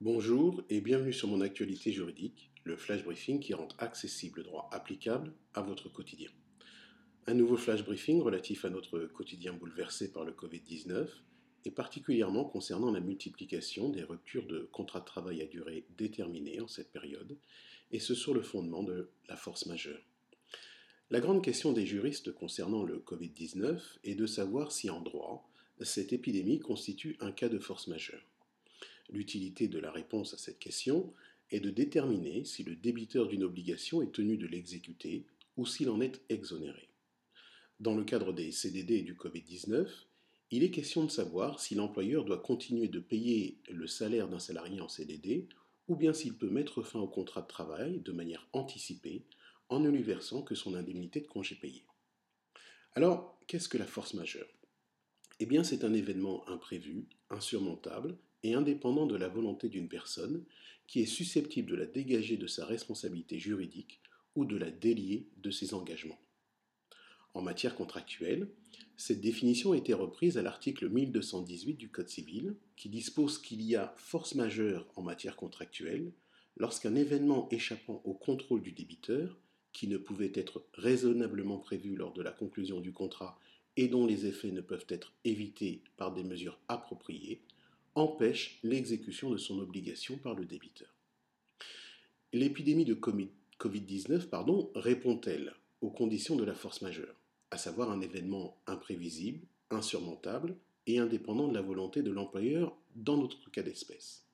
Bonjour et bienvenue sur mon actualité juridique, le flash briefing qui rend accessible le droit applicable à votre quotidien. Un nouveau flash briefing relatif à notre quotidien bouleversé par le Covid-19 et particulièrement concernant la multiplication des ruptures de contrats de travail à durée déterminée en cette période, et ce sur le fondement de la force majeure. La grande question des juristes concernant le Covid-19 est de savoir si en droit, cette épidémie constitue un cas de force majeure. L'utilité de la réponse à cette question est de déterminer si le débiteur d'une obligation est tenu de l'exécuter ou s'il en est exonéré. Dans le cadre des CDD et du Covid-19, il est question de savoir si l'employeur doit continuer de payer le salaire d'un salarié en CDD ou bien s'il peut mettre fin au contrat de travail de manière anticipée en ne lui versant que son indemnité de congé payé. Alors, qu'est-ce que la force majeure? Eh bien, c'est un événement imprévu, insurmontable, et indépendant de la volonté d'une personne qui est susceptible de la dégager de sa responsabilité juridique ou de la délier de ses engagements. En matière contractuelle, cette définition a été reprise à l'article 1218 du Code civil, qui dispose qu'il y a force majeure en matière contractuelle lorsqu'un événement échappant au contrôle du débiteur, qui ne pouvait être raisonnablement prévu lors de la conclusion du contrat et dont les effets ne peuvent être évités par des mesures appropriées, empêche l'exécution de son obligation par le débiteur. L'épidémie de Covid-19 répond-elle aux conditions de la force majeure, à savoir un événement imprévisible, insurmontable et indépendant de la volonté de l'employeur dans notre cas d'espèce?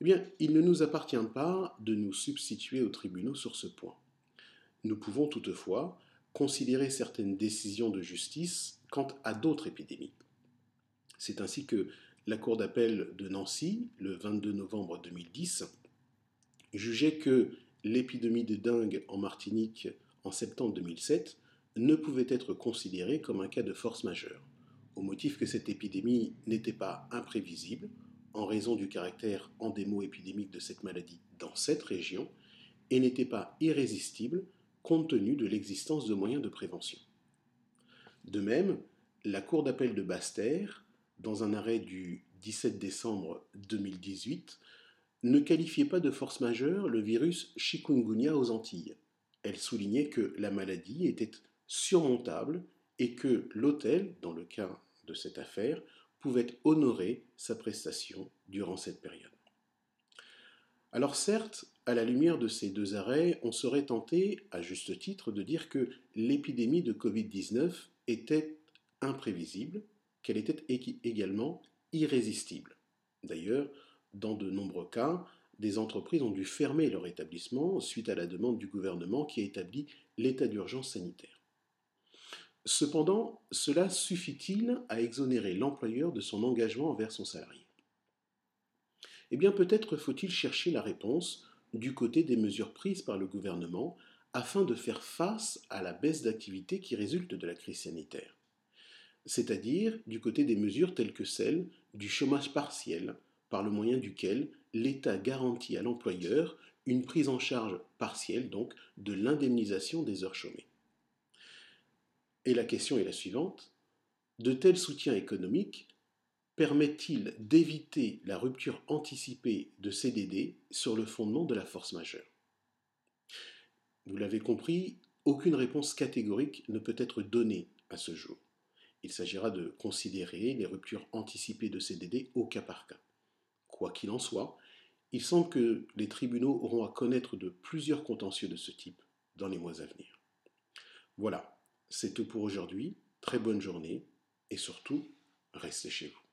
Eh bien, il ne nous appartient pas de nous substituer aux tribunaux sur ce point. Nous pouvons toutefois considérer certaines décisions de justice quant à d'autres épidémies. C'est ainsi que la Cour d'appel de Nancy, le 22 novembre 2010, jugeait que l'épidémie de dengue en Martinique en septembre 2007 ne pouvait être considérée comme un cas de force majeure, au motif que cette épidémie n'était pas imprévisible en raison du caractère endémo-épidémique de cette maladie dans cette région et n'était pas irrésistible compte tenu de l'existence de moyens de prévention. De même, la Cour d'appel de Basse-Terre dans un arrêt du 17 décembre 2018, ne qualifiait pas de force majeure le virus chikungunya aux Antilles. Elle soulignait que la maladie était surmontable et que l'hôtel, dans le cas de cette affaire, pouvait honorer sa prestation durant cette période. Alors certes, à la lumière de ces deux arrêts, on serait tenté, à juste titre, de dire que l'épidémie de Covid-19 était imprévisible, qu'elle était également irrésistible. D'ailleurs, dans de nombreux cas, des entreprises ont dû fermer leur établissement suite à la demande du gouvernement qui a établi l'état d'urgence sanitaire. Cependant, cela suffit-il à exonérer l'employeur de son engagement envers son salarié? Eh bien, peut-être faut-il chercher la réponse du côté des mesures prises par le gouvernement afin de faire face à la baisse d'activité qui résulte de la crise sanitaire c'est-à-dire du côté des mesures telles que celle du chômage partiel, par le moyen duquel l'État garantit à l'employeur une prise en charge partielle donc de l'indemnisation des heures chômées. Et la question est la suivante. De tels soutiens économiques permettent-ils d'éviter la rupture anticipée de CDD sur le fondement de la force majeure? Vous l'avez compris, aucune réponse catégorique ne peut être donnée à ce jour. Il s'agira de considérer les ruptures anticipées de CDD au cas par cas. Quoi qu'il en soit, il semble que les tribunaux auront à connaître de plusieurs contentieux de ce type dans les mois à venir. Voilà, c'est tout pour aujourd'hui. Très bonne journée et surtout, restez chez vous.